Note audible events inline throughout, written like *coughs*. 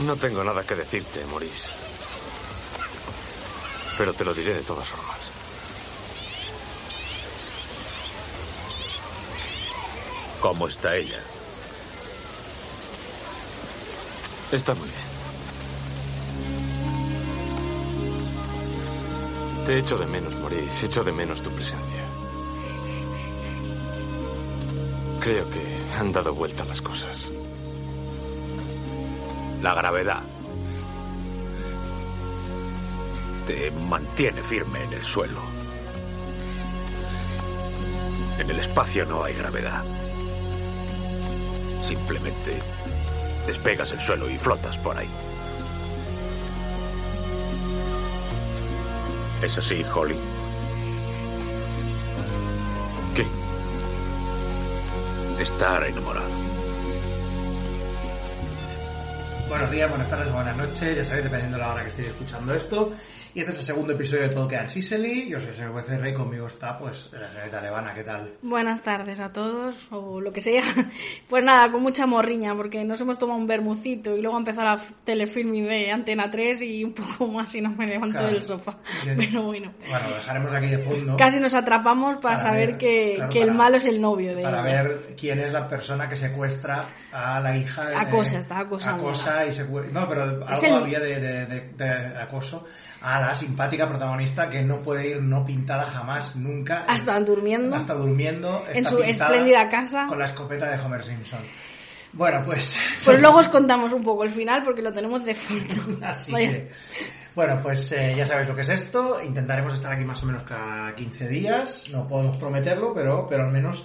No tengo nada que decirte, Maurice. Pero te lo diré de todas formas. ¿Cómo está ella? Está muy bien. Te echo de menos, Maurice. Echo de menos tu presencia. Creo que han dado vuelta las cosas. La gravedad te mantiene firme en el suelo. En el espacio no hay gravedad. Simplemente despegas el suelo y flotas por ahí. ¿Es así, Holly? ¿Qué? Estar enamorado. Buenos días, buenas tardes, buenas noches, ya sabéis, dependiendo de la hora que estéis escuchando esto. Y este es el segundo episodio de Todo Queda en Sicily. Yo soy el señor Becerra y conmigo está, pues, la señorita Levana, ¿qué tal? Buenas tardes a todos, o lo que sea. *laughs* Pues nada, con mucha morriña, porque nos hemos tomado un bermucito y luego empezó la telefilm de Antena 3 y un poco más y no me levanto Claro. del sofá. Bien. *laughs* Pero bueno, Bueno, lo dejaremos aquí de fondo. casi nos atrapamos para, Para saber ver, que, claro, que el malo es el novio de Para ella. ver quién es la persona que secuestra a la hija. de- Acosa, está acosando. Acosa y secuestra. No, pero algo el- había de, de- de- de acoso a la simpática protagonista que no puede ir no pintada jamás, nunca. Hasta durmiendo. Hasta durmiendo. En su espléndida casa. Con la escopeta de Homer Simpson. Bueno, pues. Pues *laughs* luego os contamos un poco el final porque lo tenemos de fondo. *laughs* Así Vaya. que, bueno, pues eh, ya sabéis lo que es esto. Intentaremos estar aquí más o menos cada 15 días. No podemos prometerlo, pero, pero al menos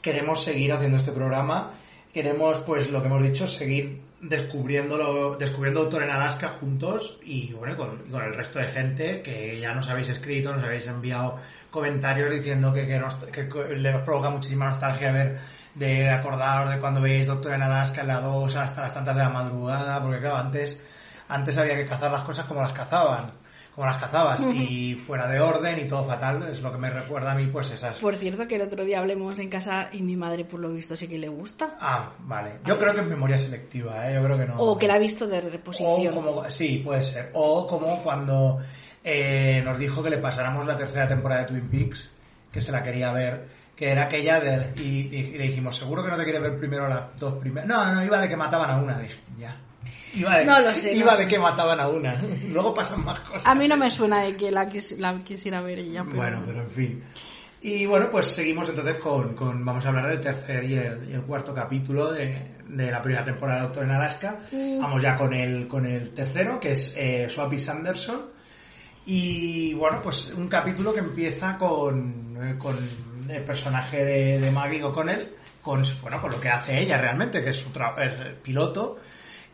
queremos seguir haciendo este programa. Queremos, pues, lo que hemos dicho, seguir descubriendo, descubriendo Doctor en Alaska juntos y, bueno, con, el resto de gente que ya nos habéis escrito, nos habéis enviado comentarios diciendo que, que, nos, que nos provoca muchísima nostalgia ver de acordaros de cuando veis Doctor en Alaska en la 2 hasta las tantas de la madrugada, porque claro, antes, antes había que cazar las cosas como las cazaban, como las cazabas, y fuera de orden y todo fatal, es lo que me recuerda a mí, pues esas... Por cierto, que el otro día hablemos en casa y mi madre, por lo visto, sí que le gusta. Ah, vale. Yo creo que es memoria selectiva, ¿eh? Yo creo que no. O que la ha visto de O reposición. como, sí, puede ser. O como cuando eh, nos dijo que le pasáramos la tercera temporada de Twin Peaks, que se la quería ver, que era aquella de... Y, y le dijimos, seguro que no te quieres ver primero las dos primeras... No, no, iba de que mataban a una, dije, ya. Iba de, No lo sé, Iba no de sé. que mataban a una. *laughs* Luego pasan más cosas. A mí no me suena de que la, quis- la quisiera ver ella, pero... Bueno, pero en fin. Y bueno, pues seguimos entonces con, con- vamos a hablar del tercer y el, y el cuarto capítulo de, de la primera temporada de Doctor en Alaska. Vamos ya con el, con el tercero, que es eh, Soapy Sanderson. Y bueno, pues un capítulo que empieza con, eh, con el personaje de, de Maggie O'Connell, con, bueno, con lo que hace ella realmente, que es su es piloto,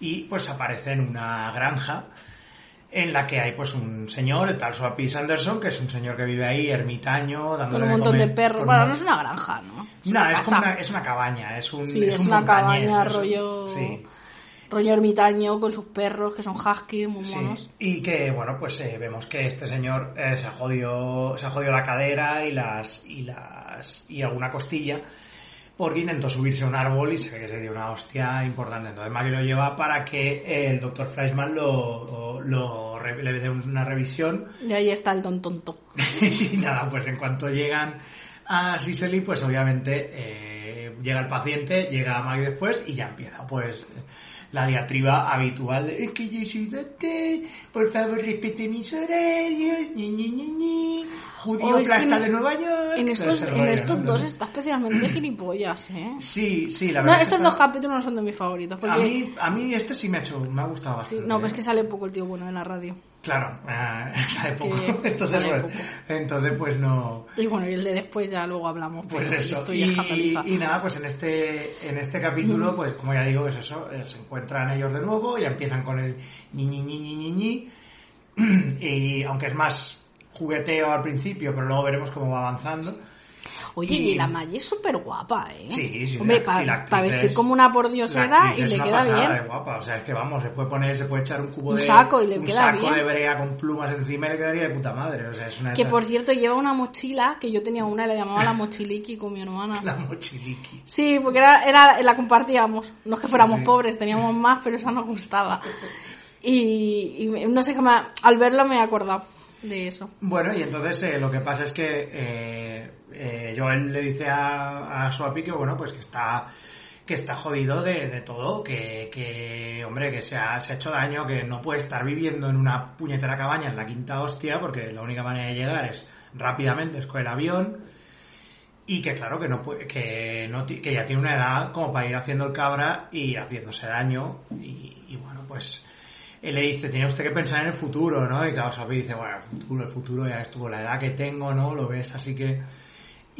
y pues aparece en una granja en la que hay pues un señor, el tal Soapy Sanderson, que es un señor que vive ahí, ermitaño, dándole Con un de montón comer- de perros. Bueno, no es una granja, ¿no? Es no, una es, como una, es una cabaña, es un Sí, es, un una montañés, cabaña rollo... Sí, Rollo ermitaño con sus perros, que son husky, muy sí. monos. Y que, bueno, pues eh, vemos que este señor eh, se ha jodido, se ha jodido la cadera y las, y las, y alguna costilla porque intentó subirse a un árbol y se ve que se dio una hostia importante. Entonces Maggie lo lleva para que eh, el doctor Fleischmann lo, lo, re- le dé una revisión Y ahí está el don tonto. *laughs* y nada, pues en cuanto llegan a Sicily, pues obviamente eh, llega el paciente, llega Maggie después y ya empieza pues la diatriba habitual de es que yo soy doctor, por favor respete mis horarios, ñi, ñi, ñi, ñi, judío Oh, plasta en- de Nueva York. En estos, en estos ¿no? dos está especialmente gilipollas, ¿eh? Sí, sí, la No, verdad. que estos está- dos capítulos no son de mis favoritos. Porque, a mí, a mí este sí me ha hecho, me ha gustado sí, bastante. no, pues es que sale poco el tío bueno de la radio. Claro, sale que poco. Entonces, bueno, poco. entonces, pues no. Y bueno, y el de después ya luego hablamos. Pues eso, estoy y, nada, pues en este, en este capítulo, pues como ya digo, es eso, eh, se encuentran ellos de nuevo y empiezan con el ñi ñi ñi ñi ñi ñi, *clears throat* y aunque es más jugueteo al principio, pero luego veremos cómo va avanzando. Oye, Y- la Maggie es súper guapa, ¿eh? Sí, sí, Hombre, para sí, vestir es- como una pordiosera y le queda pasada bien. guapa, o sea, es que vamos, se puede poner, se puede echar un cubo Un de saco y le un queda saco bien. de brea con plumas encima y le quedaría de puta madre, o sea, es una Que esas- por cierto lleva una mochila, que yo tenía una y la llamaba la mochiliki con mi hermana. *laughs* la mochiliqui. Sí, porque era, era, la compartíamos. No es que fuéramos sí. pobres, teníamos más, pero esa nos gustaba. Y, y no sé qué más, al verlo me he acordado de eso. Bueno, y entonces eh, lo que pasa es que eh, eh, Joel le dice a, a Swappy que bueno, pues que está que está jodido de, todo, que, que hombre, que se ha, se ha hecho daño, que no puede estar viviendo en una puñetera cabaña en la quinta hostia, porque la única manera de llegar es rápidamente, es con el avión, y que claro, que no puede, que no que ya tiene una edad como para ir haciendo el cabra y haciéndose daño, y bueno, pues él le dice, tiene usted que pensar en el futuro, ¿no? Y claro, Sophie dice, bueno, el futuro, el futuro ya estuvo, la edad que tengo, ¿no? Lo ves, así que...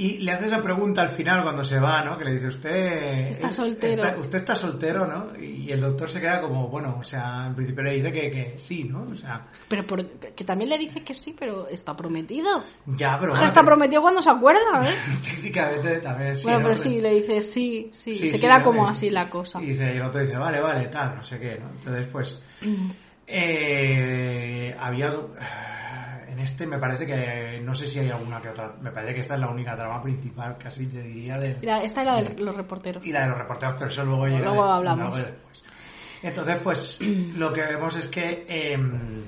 Y le hace esa pregunta al final cuando se va, ¿no? Que le dice, usted... Está eh, soltero. está- usted está soltero, ¿no? Y el doctor se queda como, bueno, o sea, en principio le dice que, que sí, ¿no? O sea, Pero por- que también le dice que sí, pero está prometido. ya, pero... O sea, bueno, está prometido cuando se acuerda, ¿eh? *laughs* Técnicamente también sí. bueno, ¿no? pero sí, le dice sí, sí, Sí, se sí, queda como así la cosa. Y dice, y el otro dice, vale, vale, tal, no sé qué, ¿no? Entonces, pues, eh, había, en este me parece que, no sé si hay alguna que otra, me parece que esta es la única trama principal, casi te diría, de, Mira, esta es la de los reporteros. y la de los reporteros, pero eso luego llega. Luego de- hablamos. luego después. Entonces, pues, *clears throat* lo que vemos es que em,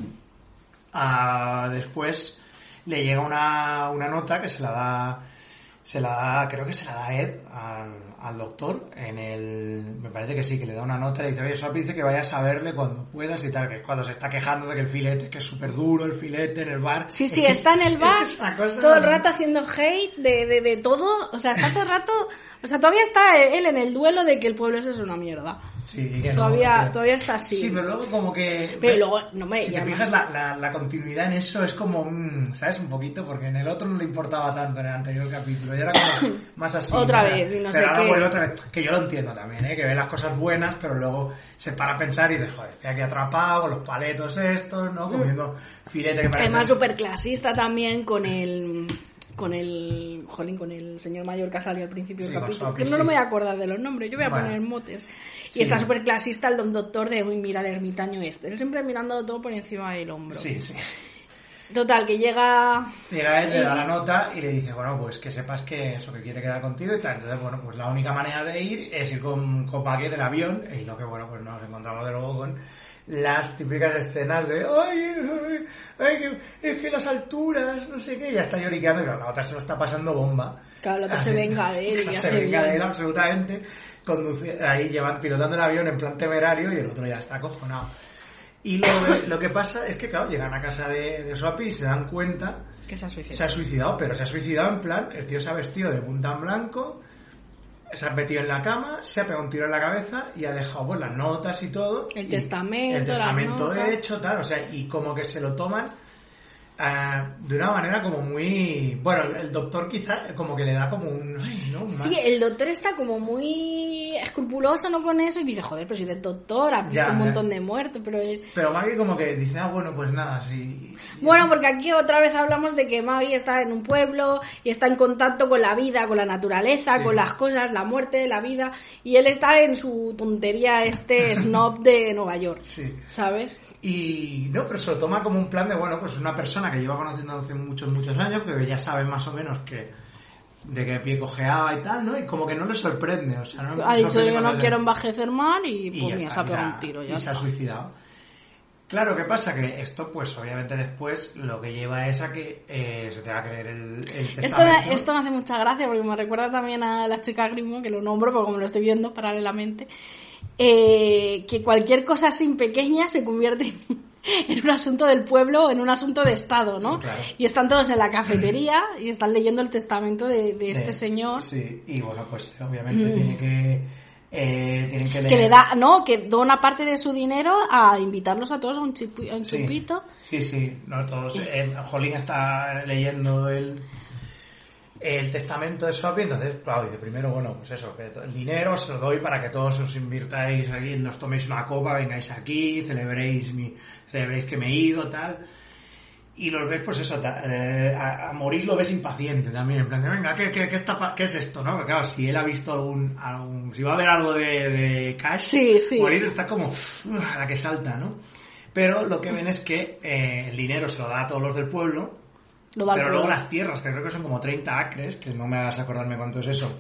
a- después le llega una, una nota que se la da, se la da, creo que se la da Ed al, al doctor en el, me parece que sí, que le da una nota, le dice, oye, Swap dice que vayas a verle cuando puedas y tal, que es cuando se está quejando de que el filete, que es súper duro el filete en el bar. Sí, Es sí, que está es- en el *laughs* es bar es cosa- todo el rato haciendo hate de, de, de todo. O sea, está todo el rato. O sea, todavía está él en el duelo de que el pueblo ese es una mierda. Sí, que no, Todavía, que- todavía está así. Sí, pero luego como que... Pero luego, no me Si te fijas, la, la, la continuidad en eso es como, mm, ¿sabes? Un poquito, porque en el otro no le importaba tanto en el anterior capítulo, y era como *coughs* más así. Otra ¿no? vez, y no pero sé qué. Vuelve otra vez, que yo lo entiendo también, ¿eh? Que ve las cosas buenas, pero luego se para a pensar y dice, joder, estoy aquí atrapado, con los paletos estos, ¿no? Comiendo filete que parece... Además, súper clasista también con el. Con el. Jolín, con el señor mayor que salió al principio Sí, del capítulo. No, sí. no me voy a acordar de los nombres, yo voy a Bueno. poner motes. Y Sí. está súper clasista el don doctor de, uy, mira el ermitaño este. Él siempre mirándolo todo por encima del hombro. Sí, sí. Total, que llega. Llega él, le da la nota y le dice, bueno, pues que sepas que eso que quiere quedar contigo y tal. Entonces, bueno, pues la única manera de ir es ir con, Paquet del avión y lo que, bueno, pues nos encontramos de nuevo con las típicas escenas de, ay, ay, ay, que- es que las alturas, no sé qué, y ya está lloriqueando y la otra se lo está pasando bomba. Claro, la otra se venga de él se venga de él absolutamente, conduci- ahí llevan, pilotando el avión en plan temerario y el otro ya está acojonado. Y lo, lo que pasa es que, claro, llegan a casa de, de Swappy y se dan cuenta Que se ha suicidado. se ha suicidado, pero se ha suicidado en plan, el tío se ha vestido de punta en blanco, se ha metido en la cama, se ha pegado un tiro en la cabeza y ha dejado pues, las notas y todo. El y testamento, El testamento de hecho, tal, o sea, y como que se lo toman ah, de una manera como muy... Bueno, el, doctor quizá como que le da como un... ay, ¿no? Sí, mal- el doctor está como muy escrupuloso ¿no? con eso y dice, joder, pero si eres doctor, has visto Ya, un ya. montón de muertos, pero... Pero Maggie como que dice, ah, bueno, pues nada, sí. Bueno, porque aquí otra vez hablamos de que Mavi está en un pueblo y está en contacto con la vida, con la naturaleza, Sí. con las cosas, la muerte, la vida, y él está en su tontería este *laughs* snob de Nueva York, Sí. ¿sabes? Y no, pero se lo toma como un plan de, bueno, pues una persona que lleva conociendo hace muchos, muchos años, que ya sabe más o menos que de qué pie cojeaba y tal, ¿no? Y como que no le sorprende, o sea, no Ha dicho yo no quiero envejecer mal y, y pues ya mira, está, se ha y pegado un tiro, y ya se ha está. suicidado. Claro, ¿qué pasa? Que esto, pues obviamente después lo que lleva es a que eh, se te va a creer el, el Esto, testamento. me- esto me hace mucha gracia porque me recuerda también a la chica Grimo, que lo nombro porque como lo estoy viendo paralelamente, eh, que cualquier cosa así pequeña se convierte en, *laughs* en un asunto del pueblo en un asunto de Estado, ¿no? Claro. Y están todos en la cafetería y están leyendo el testamento de, de este señor Sí, y bueno, pues obviamente tiene que... Eh, tienen que leer... que le da, no, que dona parte de su dinero a invitarlos a todos a un, chipu- a un Sí. chupito. Sí, sí, no todos. Eh, Jolín está leyendo el, el testamento de Swappy, entonces, claro, dice primero, bueno, pues eso, que el dinero se lo doy para que todos os invirtáis aquí, nos toméis una copa, vengáis aquí, celebréis mi, celebréis que me he ido, tal. y los ves, pues eso, eh, a, a Maurice lo ves impaciente también, en plan de, venga, ¿qué, qué, qué está, qué es esto, no? Porque claro, si él ha visto algún, algún si va a haber algo de, de Cash, Sí, sí. Maurice está como "Uf", a la que salta, ¿no? Pero lo que ven es que eh, el dinero se lo da a todos los del pueblo, Lo al pero luego las tierras, que creo que son como 30 acres, que no me hagas acordarme cuánto es eso,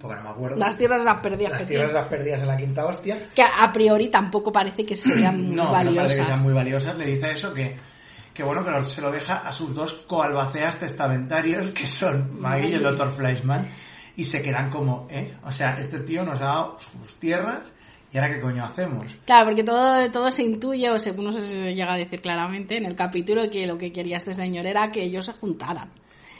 porque no me acuerdo. Las tierras las perdidas Las que tierras las perdidas en la quinta hostia. Que a priori tampoco parece que sean *clears throat* No, que no parece que valiosas. sean muy valiosas. Le dice eso que, que bueno, que se lo deja a sus dos coalbaceas testamentarios, que son Maggie y el. Dr. Fleischman, y se quedan como, ¿eh? O sea, este tío nos ha dado sus tierras, ¿y ahora qué coño hacemos? Claro, porque todo, todo se intuye, o según no sé si se llega a decir claramente en el capítulo, que lo que quería este señor era que ellos se juntaran.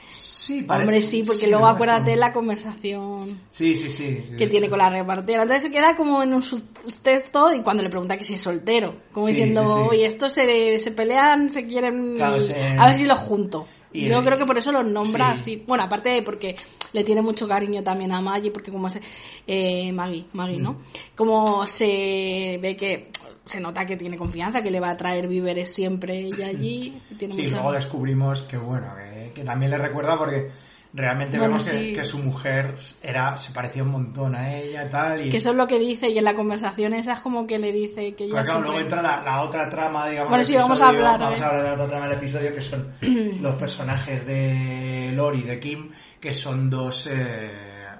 Sí, Hombre, sí, porque sí, luego acuérdate parece- la conversación Sí, sí, sí. sí, que de tiene hecho. con la repartera. Entonces se queda como en un subtexto y cuando le pregunta que si es soltero, como diciendo, oye, estos se, se pelean, se quieren, Claro, se- a ver si los junto. Y Yo el- creo que por eso los nombra Sí. así. Bueno, aparte de porque le tiene mucho cariño también a Maggie, porque como se... Eh, Maggie, Maggie, ¿no? Mm. Como se ve que se nota que tiene confianza, que le va a traer víveres siempre ella allí. Tiene Sí, mucha... luego descubrimos que bueno, que, que también le recuerda porque realmente Bueno, vemos que, sí. que su mujer era, se parecía un montón a ella y tal. Y Que eso es lo que dice y en la conversación esa es como que le dice que Pero claro, luego entra la, la otra trama, digamos. Bueno, sí, vamos a hablar, Vamos ¿eh? a hablar de la otra trama del episodio, que son *clears throat* los personajes de Lori y de Kim, que son dos, eh,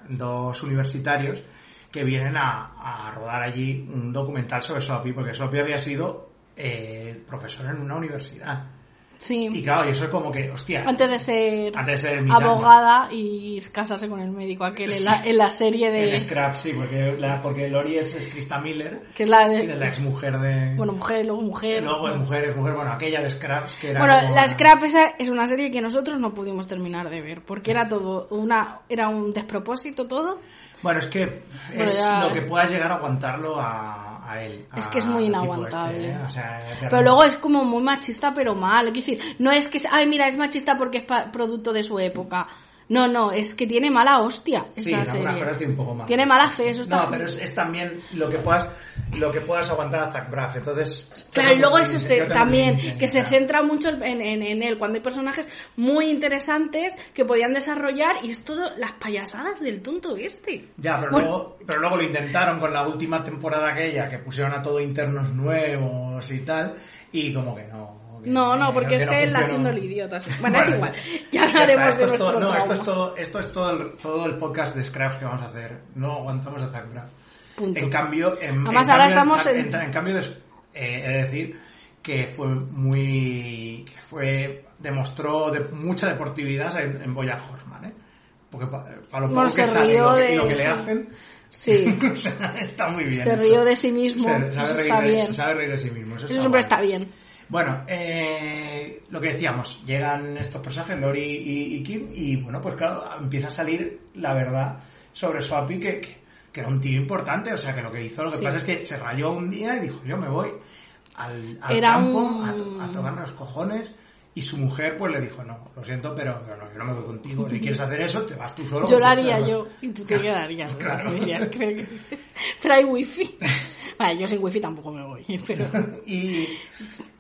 dos universitarios que vienen a, a rodar allí un documental sobre Sophie, porque Sophie había sido eh, profesor en una universidad. Sí. Y claro, y eso es como que, hostia, Antes de ser antes de ser abogada y casarse con el médico aquel en la, en la serie En de... Scrap, sí, porque, la, porque Lori es, es Krista Miller, Que es la de... la ex mujer de... Bueno, mujer, luego mujer. luego es mujer, es mujer, bueno, aquella de Scraps que era. Bueno, como- la Scrap esa es una serie que nosotros no pudimos terminar de ver, porque era todo una era un despropósito todo. Bueno, es que es lo que pueda llegar a aguantarlo a, a él. Es que es muy tipo inaguantable. este, ¿eh? O sea, Pero luego es como muy machista, pero mal. Es decir, no es que, ay, mira, es machista porque es pa- producto de su época. No, no, es que tiene mala hostia esa Sí, serie. cosas tiene un poco más. Tiene mala fe, eso está No, pero es, es también lo que puedas lo que puedas aguantar a Zach Braff. Entonces. Y luego eso se- también, que se centra mucho en, en, en él, cuando hay personajes muy interesantes que podían desarrollar y es todo las payasadas del tonto este. Ya, pero, Bueno. luego, pero luego lo intentaron con la última temporada aquella, que pusieron a todo internos nuevos y tal, y como que no. No, no, porque que es él haciendo el idiota. Bueno, es igual. *laughs* Ya hablaremos de es nuestro No, esto es todo, esto es todo el, todo el podcast de Scraps que vamos a hacer. No aguantamos a Zach Braff. En cambio, en, Además, ahora estamos en, en- cambio, des- eh, he de decir que fue muy, que fue, demostró de, mucha deportividad en, en Boya Horseman, ¿eh? Porque para lo poco que sale y lo que, y de- lo que le hacen, Sí, *laughs* está muy bien. se eso. rió de sí mismo. Se- eso sabe, reír está de, bien. se sabe reír de sí mismo. Eso, Eso siempre guay. está bien. Bueno, eh, lo que decíamos, llegan estos personajes, Lori y, y Kim, y bueno, pues claro, empieza a salir la verdad sobre Swappy, que, que, que era un tío importante, o sea, que lo que hizo, lo que Sí. pasa es que se rayó un día y dijo, yo me voy al, al Era campo un- a, a tomarme los cojones, y su mujer pues le dijo, no, lo siento, pero, no, yo no me voy contigo, si quieres hacer eso, te vas tú solo. Yo lo haría te vas". yo *laughs* y tú te quedarías. ¿no? Claro. Dirías, Pero hay wifi. *laughs* Vale, yo sin wifi tampoco me voy. Pero *laughs* Y,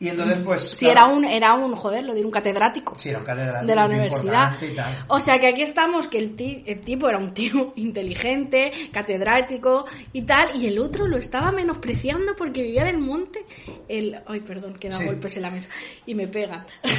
y entonces pues... claro, era un, era un, joder, lo diré, un catedrático. Sí, era un catedrático de la universidad. importante y tal. O sea que aquí estamos, que el, ti- el tipo era un tío inteligente, catedrático y tal, y el otro lo estaba menospreciando porque vivía en el monte. El, ay, perdón, que da Sí. golpes en la mesa y me pegan.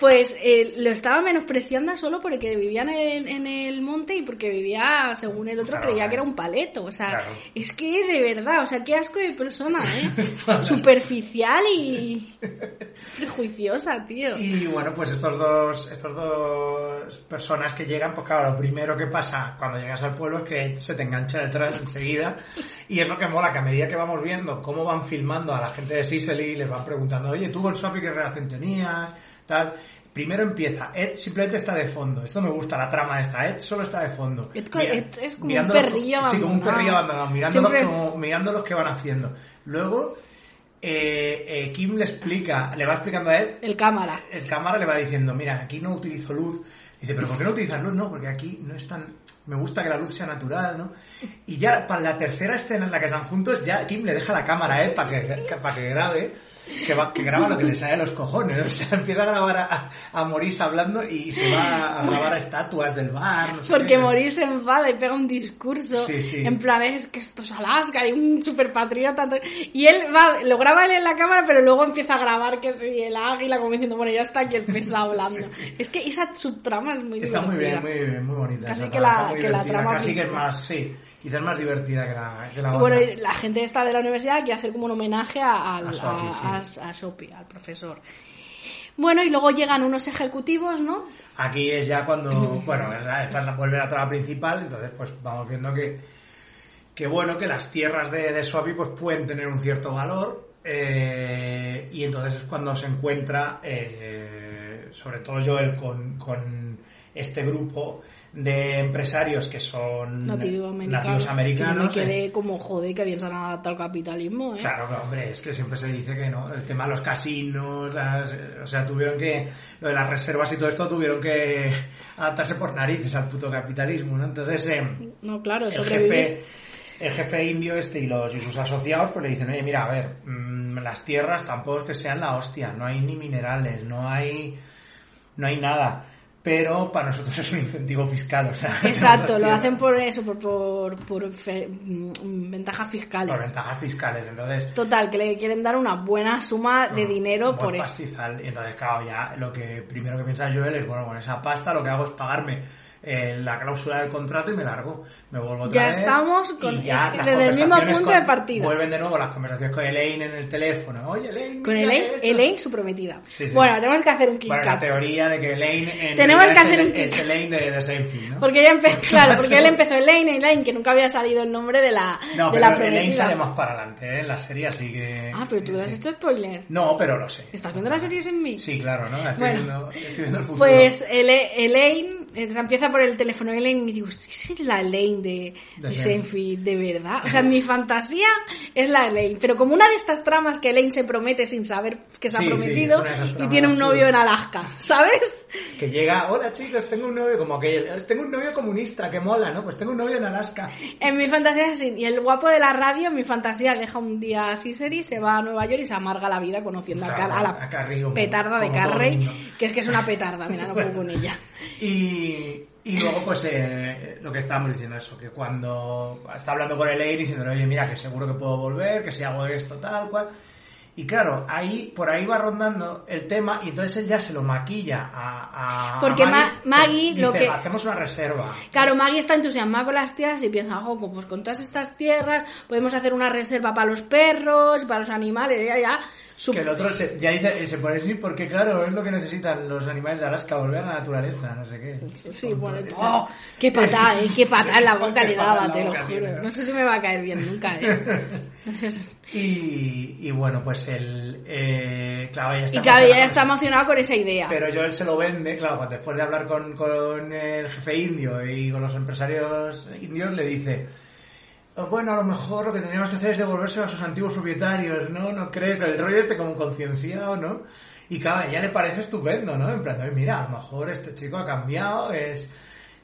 Pues eh, lo estaba menospreciando solo porque vivía en, en el monte y porque vivía, según el otro, Claro, creía que claro. era un paleto. O sea, Claro. es que de verdad, o sea, qué asco de persona, ¿eh? *laughs* Superficial y prejuiciosa, tío. Y bueno, pues estos dos, estos dos personas que llegan, pues claro, lo primero que pasa cuando llegas al pueblo es que se te engancha detrás enseguida. Y es lo que mola, que a medida que vamos viendo cómo van filmando a la gente de Sicily, les van preguntando, oye, tú Swappy qué relación tenías, tal. Primero empieza, Ed simplemente está de fondo. Esto me gusta, la trama esta. Ed solo está de fondo. Ed Mira- Ed es como un perrillo Sí, como un abandonado. perrillo abandonado, mirándolos, Siempre- como, mirando los que van haciendo. Luego, eh, eh, Kim le explica, le va explicando a Ed El cámara. el cámara le va diciendo, mira, aquí no utilizo luz. Dice, pero ¿por qué no utilizas luz? No, porque aquí no es tan, me gusta que la luz sea natural, ¿no? Y ya para la tercera escena en la que están juntos, ya Kim le deja la cámara a él para que, *laughs* para que grabe que, va, que graba lo que le sale a los cojones. O sea, empieza a grabar a, a Maurice hablando y se va a grabar a estatuas del bar. No sé Porque qué. Maurice se enfada y pega un discurso Sí, sí. en plan, es que esto es Alaska y un super patriota. Y él va, lo graba él en la cámara, pero luego empieza a grabar que sí, el águila, como diciendo, bueno, ya está aquí el pesado hablando. *laughs* Es que esa subtrama es muy Está muy bien, muy, muy bonita. Casi que la- que la trama Casi que es más, sí, quizás más divertida que la, que la Y otra. bueno, la gente esta de la universidad quiere hacer como un homenaje a, al- A Sophie, a- Sophie, al profesor. Bueno, y luego llegan unos ejecutivos, ¿no? Aquí es ya cuando, bueno, esta esta es la, vuelve la trama principal, entonces pues vamos viendo que, que bueno, que las tierras de, de Sophie pues pueden tener un cierto valor, eh, y entonces es cuando se encuentra, eh, sobre todo Joel, con, con este grupo de empresarios que son nativos americanos. Que me eh, quedé como, joder, que han adaptado al capitalismo, ¿eh? Claro, que, hombre, es que siempre se dice que no, el tema de los casinos, las- o sea, tuvieron que, lo de las reservas y todo esto, tuvieron que adaptarse por narices al puto capitalismo, ¿no? Entonces, eh, No, claro, el jefe, el jefe indio este y los y sus asociados, pues le dicen, oye, mira, a ver, mm, las tierras tampoco es que sean la hostia, no hay ni minerales, no hay, no hay nada. Pero para nosotros es un incentivo fiscal, o sea. *laughs* Exacto, lo hacen por eso, por, por, por fe- mm, ventajas fiscales. Por ventajas fiscales, entonces. Total, que le quieren dar una buena suma de Mm, dinero un por buen eso. pastizal. Y entonces, claro, ya lo que primero que piensa Joel es, bueno, con esa pasta lo que hago es pagarme eh, la cláusula del contrato y me largo. Me vuelvo otra Ya vez estamos con- ya las desde el mismo punto con- de partida. Vuelven de nuevo las conversaciones con Elaine en el teléfono. Oye, Elaine, Con Elaine, esto. Elaine, su prometida. Sí, sí. Bueno, tenemos que hacer un Kit Bueno, la teoría de que Elaine en Tenemos que es hacer el- un es Elaine de, de Seinfeld, ¿no? Porque ella empezó, *laughs* claro, porque él empezó Elaine, Elaine, que nunca había salido el nombre de la, No, de pero la Elaine sale más para adelante ¿eh? en la serie, así que... Ah, pero tú has sí. hecho spoiler. No, pero lo sé. ¿Estás viendo la serie sin mí? Sí, claro, ¿no? Estoy, Bueno. viendo, estoy viendo el futuro. Pues Elaine, empieza por el teléfono Elaine y digo, "¿Esa es la Elaine de, De de Seinfeld. De verdad. O sea, mi fantasía es la Elaine. Pero como una de estas tramas que Elaine se promete sin saber que se Sí, ha prometido de y tiene un novio en Alaska, ¿sabes? Que llega, hola chicos, tengo un novio, como que tengo un novio comunista, que mola, ¿no? Pues tengo un novio en Alaska. En mi fantasía es así. Y el guapo de la radio, en mi fantasía, deja un día serie, se va a Nueva York y se amarga la vida conociendo a, a a la petarda de Carrey, que es que es una petarda, mira, no puedo con ella. *laughs* Y, y luego, pues, eh, lo que estábamos diciendo eso, que cuando está hablando con Elaine diciéndole, oye, mira, que seguro que puedo volver, que si hago esto, tal cual. Y claro, ahí, por ahí va rondando el tema y entonces él ya se lo maquilla a, a Porque a Ma- Maggie dice, lo que- hacemos una reserva. Claro, Maggie está entusiasmada con las tierras y piensa, ojo, pues con todas estas tierras podemos hacer una reserva para los perros, para los animales, ya, ya. Su- Que el otro se, ya dice, se pone así porque, claro, es lo que necesitan los animales de Alaska, volver a la naturaleza, no sé qué. Sí, bueno, ¡oh! qué patada, eh, qué patada en la boca le daba, te lo juro. tiene, ¿no? No sé si me va a caer bien nunca, eh. *laughs* Y, y bueno, pues el. Eh, claro, ella está Y claro, emocionada está emocionada con esa idea. Pero Joel se lo vende, claro, cuando después de hablar con, con el jefe indio y con los empresarios indios, le dice. "Oh, Bueno, a lo mejor lo que tendríamos que hacer es devolverse a sus antiguos propietarios, ¿no? No creo que el rollo esté como concienciado, ¿no? Y claro, a ella le parece estupendo, ¿no? En plan, "Oye, mira, a lo mejor este chico ha cambiado, es,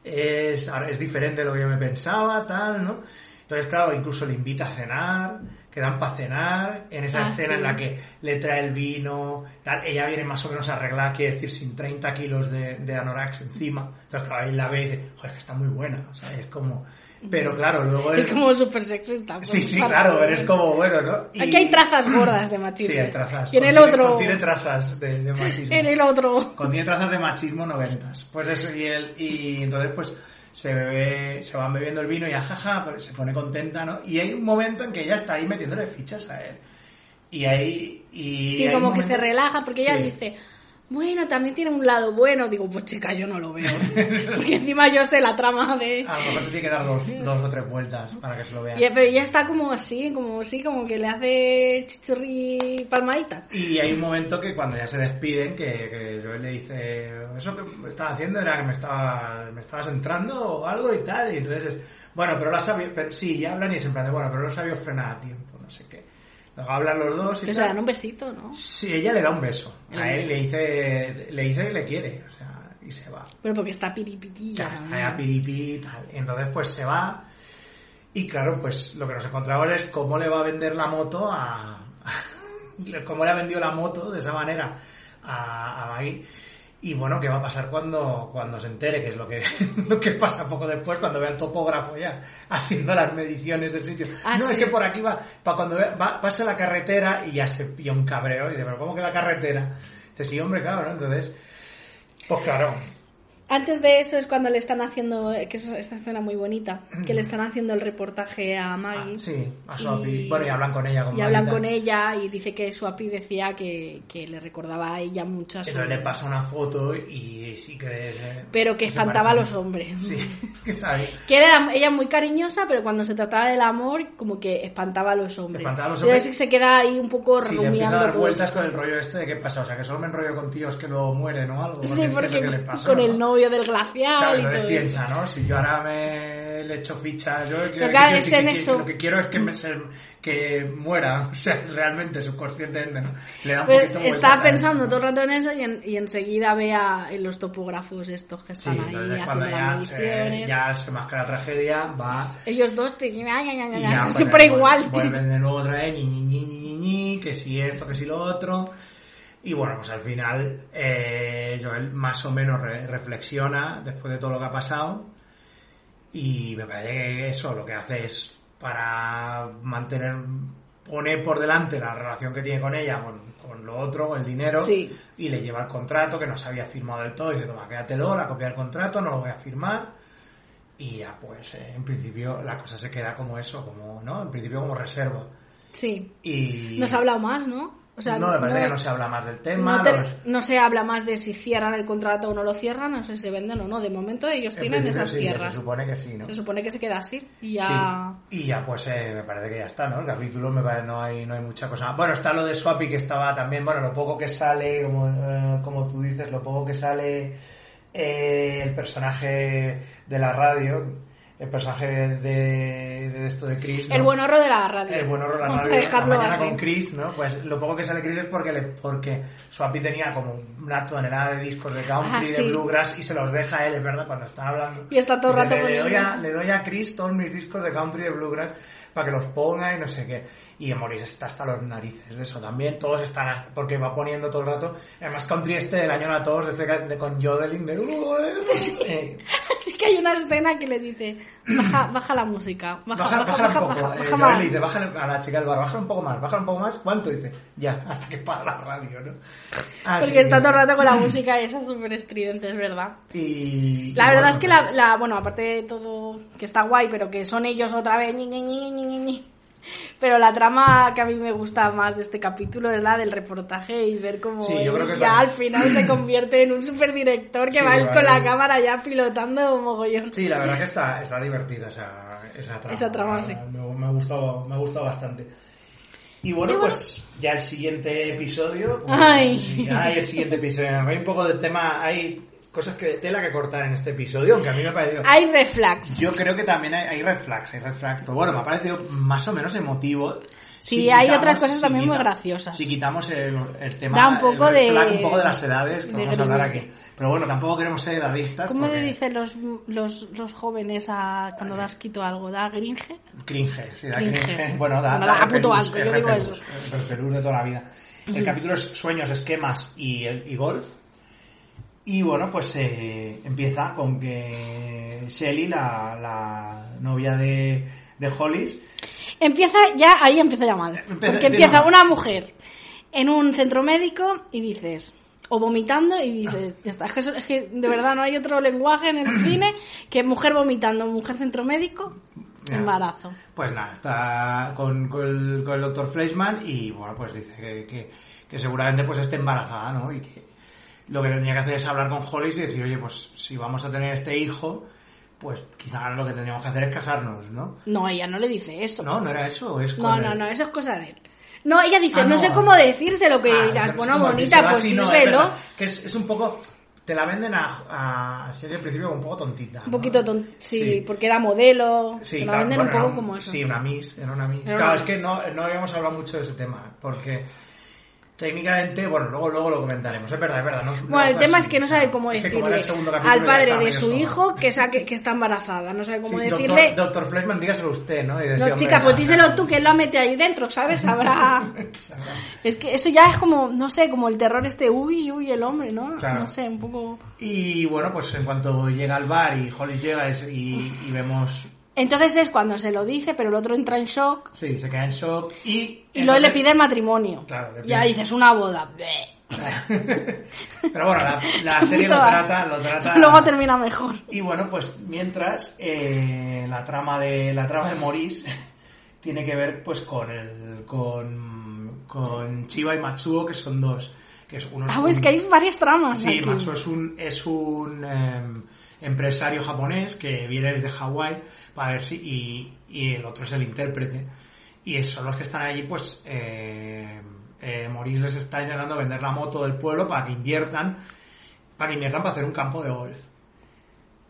es, es diferente de lo que yo me pensaba, tal, ¿no? Entonces, claro, incluso le invita a cenar, quedan para cenar, en esa Ah, escena sí. en la que le trae el vino, tal, ella viene más o menos arreglada, quiere decir, sin 30 kilos de, de anorax encima. Entonces, claro, él la ve y dice, joder, que está muy buena, o sea, es como... Pero claro, luego Es como súper sexista. Sí, sí, claro, eres como bueno, ¿no? Y- Aquí hay trazas gordas de machismo. Sí, hay trazas. Y en el otro... Contiene trazas de, de machismo. *laughs* En el otro... Contiene trazas de machismo noventas. Pues eso, y, él, y entonces pues se bebe, se van bebiendo el vino y ajaja, pues se pone contenta, ¿no? Y hay un momento en que ella está ahí metiéndole fichas a él. Y ahí... Y Sí, como que se relaja porque ella dice, bueno, también tiene un lado bueno. Digo, pues chica, yo no lo veo. *laughs* porque encima yo sé la trama de... A lo mejor se tiene que dar dos, dos o tres vueltas para que se lo vea. Y, pero ella está como así, como así, como que le hace chichirri palmaditas. Y hay un momento que cuando ya se despiden, que, que Joel le dice, eso que estaba haciendo era que me, estaba, me estabas entrando o algo y tal, y entonces, es, bueno, pero lo has sabido, pero, sí, ya hablan y es en plan de, bueno, pero lo has sabido frenar a tiempo, no sé qué. Hablan los dos y Que se dan un besito, ¿no? Sí, ella le da un beso. A él le dice, le dice que le quiere, o sea, y se va. Pero porque está piripiti Ya está ya y tal. Entonces pues se va y claro, pues lo que nos encontramos es cómo le va a vender la moto a... *laughs* cómo le ha vendido la moto de esa manera a, a Maggie. Y bueno, ¿qué va a pasar cuando, cuando se entere? Que es lo que, *laughs* lo que pasa poco después, cuando vea el topógrafo ya haciendo las mediciones del sitio. Ah, no, sí. es que por aquí va, para cuando vea- va, pase la carretera y ya se pilla un cabreo. Y dice, pero ¿cómo que la carretera? Dice, sí, hombre, claro, ¿no? Entonces, pues claro, Antes de eso es cuando le están haciendo, que es esta escena muy bonita, que le están haciendo el reportaje a Maggie. Ah, sí, a Soapy. Y- Bueno, y hablan con ella. Con Y hablan con ella y dice que Swapi decía que, que le recordaba a ella mucho a su... Entonces le pasa una foto y sí que... eh, Pero que espantaba a los hombres. *laughs* Sí, que sabe. Que era ella muy cariñosa, pero cuando se trataba del amor, como que espantaba a los hombres. Espantaba a los Y entonces hombres. se queda ahí un poco Sí, empieza a rumiando dar todo vueltas esto. con el rollo este de qué pasa. O sea, que solo me enrollo con tíos que luego mueren o algo. Sí, es porque que le pasa, con ¿no? el novio del glacial Claro, y entonces todo piensa. ¿no? Si yo ahora me le echo fichas, yo que- que claro, quiero es decir en que- eso. lo que quiero es que, me, se- que muera, *laughs* o sea, realmente, subconscientemente, ¿no? Le da un Pues poquito estaba pensando eso, todo el rato en eso y, en- y enseguida ve a en los topógrafos estos que Sí, están ahí entonces cuando ya se, ya se mascara la tragedia, va Ellos dos te... siempre igual. Vuelven de nuevo otra vez, ñi, ñi, ñi, ñi, que si esto, que si lo otro. Y bueno, pues al final eh, Joel más o menos re- reflexiona después de todo lo que ha pasado. Y me parece que eso lo que hace es para mantener, pone por delante la relación que tiene con ella, con, con lo otro, con el dinero, Sí. y le lleva el contrato que no se había firmado del todo. Y dice, toma, quédatelo, la copia del contrato, no lo voy a firmar. Y ya, pues, eh, en principio la cosa se queda como eso, como, ¿no? En principio como reserva. Sí. Y... No se ha hablado más, ¿no? O sea, no, me parece que no se habla más del tema. no te- los- no se habla más de si cierran el contrato o no lo cierran, no sé si se venden o no. De momento ellos en tienen esas sí, tierras. Se supone que sí, ¿no? Se supone que se queda así. Y ya. Sí. Y ya, pues, eh, me parece que ya está, ¿no? El capítulo, me parece, no hay, no hay mucha cosa. Bueno, está lo de Swappy que estaba también, bueno, lo poco que sale, como, eh, como tú dices, lo poco que sale eh, el personaje de la radio, el personaje de, de esto de Chris. ¿no? El buen horror de la radio. El buen horror de la Vamos a radio, la mañana así. con Chris, ¿no? Pues lo poco que sale Chris es porque, le, porque Swappy tenía como una tonelada de discos de country, Ah, de sí. bluegrass y se los deja a él, es verdad, cuando están hablando. Y está todo el rato le, le doy a, le doy a Chris todos mis discos de country de bluegrass para que los ponga y no sé qué. Y Morris está hasta los narices de eso también. Todos están, hasta- porque va poniendo todo el rato. Además, country este del año a todos, este de, con Jodeling de... Eh, *laughs* Así que hay una escena que le dice: baja, baja la música. Baja, Baja, baja, baja, un poco. baja, Eh, baja más. le dice, bájale a la chica del bar, bájale un poco más, bájale un poco más. ¿Cuánto? Dice, ya, hasta que para la radio, ¿no? Así Porque está todo el rato con la música y esa es súper estridente, es verdad. Y, La verdad bueno, es que la, la- bueno, aparte de todo que está guay, pero que son ellos otra vez, ñi, ñi, ñi. Pero la trama que a mí me gusta más de este capítulo es la del reportaje y ver cómo Sí, él ya la- al final se convierte en un superdirector que Sí, va él con la cámara ya pilotando mogollón. Sí, la verdad que está, está divertida esa, esa trama. Esa trama, sí. Me, me ha gustado, me ha gustado bastante. Y bueno, Y bueno. pues ya el siguiente episodio. pues, Ay. sí, ay, el siguiente episodio. Hay un poco de tema, hay cosas que tela que cortar en este episodio, aunque a mí me ha parecido. Hay reflex. Yo creo que también hay, hay red flags, hay red flags. Pero bueno, me ha parecido más o menos emotivo. Sí, hay otras cosas también muy graciosas. Si quitamos el, el tema. Da un poco el red de- flag, un poco de las edades de vamos a hablar aquí. Pero bueno, tampoco queremos ser edadistas. ¿Cómo le porque- dicen los, los, los jóvenes a cuando das quito algo? ¿Da gringe? Cringe, sí, da Cringe. cringe. *laughs* Bueno, da, Bueno, da repelús, puto asco, yo digo eso. es repelús de toda la vida. El capítulo es sueños, esquemas y, el- y golf. Y bueno, pues eh, empieza con que Shelly, la, la novia de, de Hollis, Empieza ya, ahí empieza ya mal. Empieza- porque empieza mal. una mujer en un centro médico y dices, o vomitando y dices, ya está. Es que, de verdad no hay otro lenguaje en el cine que mujer vomitando, mujer centro médico, Ya. embarazo. pues nada, está con, con el, con el doctor Fleischman y bueno, pues dice que, que, que seguramente pues esté embarazada, ¿no? Y que lo que tendría que hacer es hablar con Hollis y decir, oye, pues si vamos a tener este hijo, pues quizá lo que tendríamos que hacer es casarnos, ¿no? No, ella no le dice eso. No, no era eso, es no, no, no, eso es cosa de él. No, ella dice, Ah, no, no. sé cómo decírselo, que Ah, dirás, bueno, bonita, decírselo pues así, no, díselo. verdad, que es, es un poco, te la venden a, a Shelly al principio como un poco tontita. Un ¿no? poquito tonto, sí, porque era modelo, Sí, te la claro, venden bueno, un poco como eso. Sí, una Miss, era una Miss. Era claro, una es que no, no habíamos hablado mucho de ese tema, porque técnicamente, bueno, luego, luego lo comentaremos, es verdad, es verdad. No, no Bueno, el tema es que no sabe cómo decirle al padre de su hijo que, saque, que está embarazada. No sabe cómo Sí, decirle. Doctor, Doctor Fleshman, dígaselo usted, ¿no? Y decía, No, chica, pues díselo tú que él lo mete ahí dentro, ¿sabes? *laughs* Sabrá. Es que eso ya es como, no sé, como el terror este, uy, uy, el hombre, ¿no? Claro. No sé, un poco... Y bueno, pues en cuanto llega al bar y Holly llega y vemos, Entonces es cuando se lo dice, pero el otro entra en shock sí, se queda en shock y... y luego le pide el matrimonio. Claro, Ya dices, una boda. *laughs* Pero bueno, la, la *laughs* serie lo trata, lo trata... Luego termina mejor. Y bueno, pues mientras eh, la trama de la trama de Maurice *laughs* tiene que ver pues con el con, con Chiba y Matsuo que son dos que es uno Ah, pues que hay varias tramas sí aquí. Matsuo es un es un em, empresario japonés que viene desde Hawái para ver si y, y el otro es el intérprete y son los que están allí pues eh, eh, Maurice les está intentando vender la moto del pueblo para que inviertan para que inviertan para hacer un campo de golf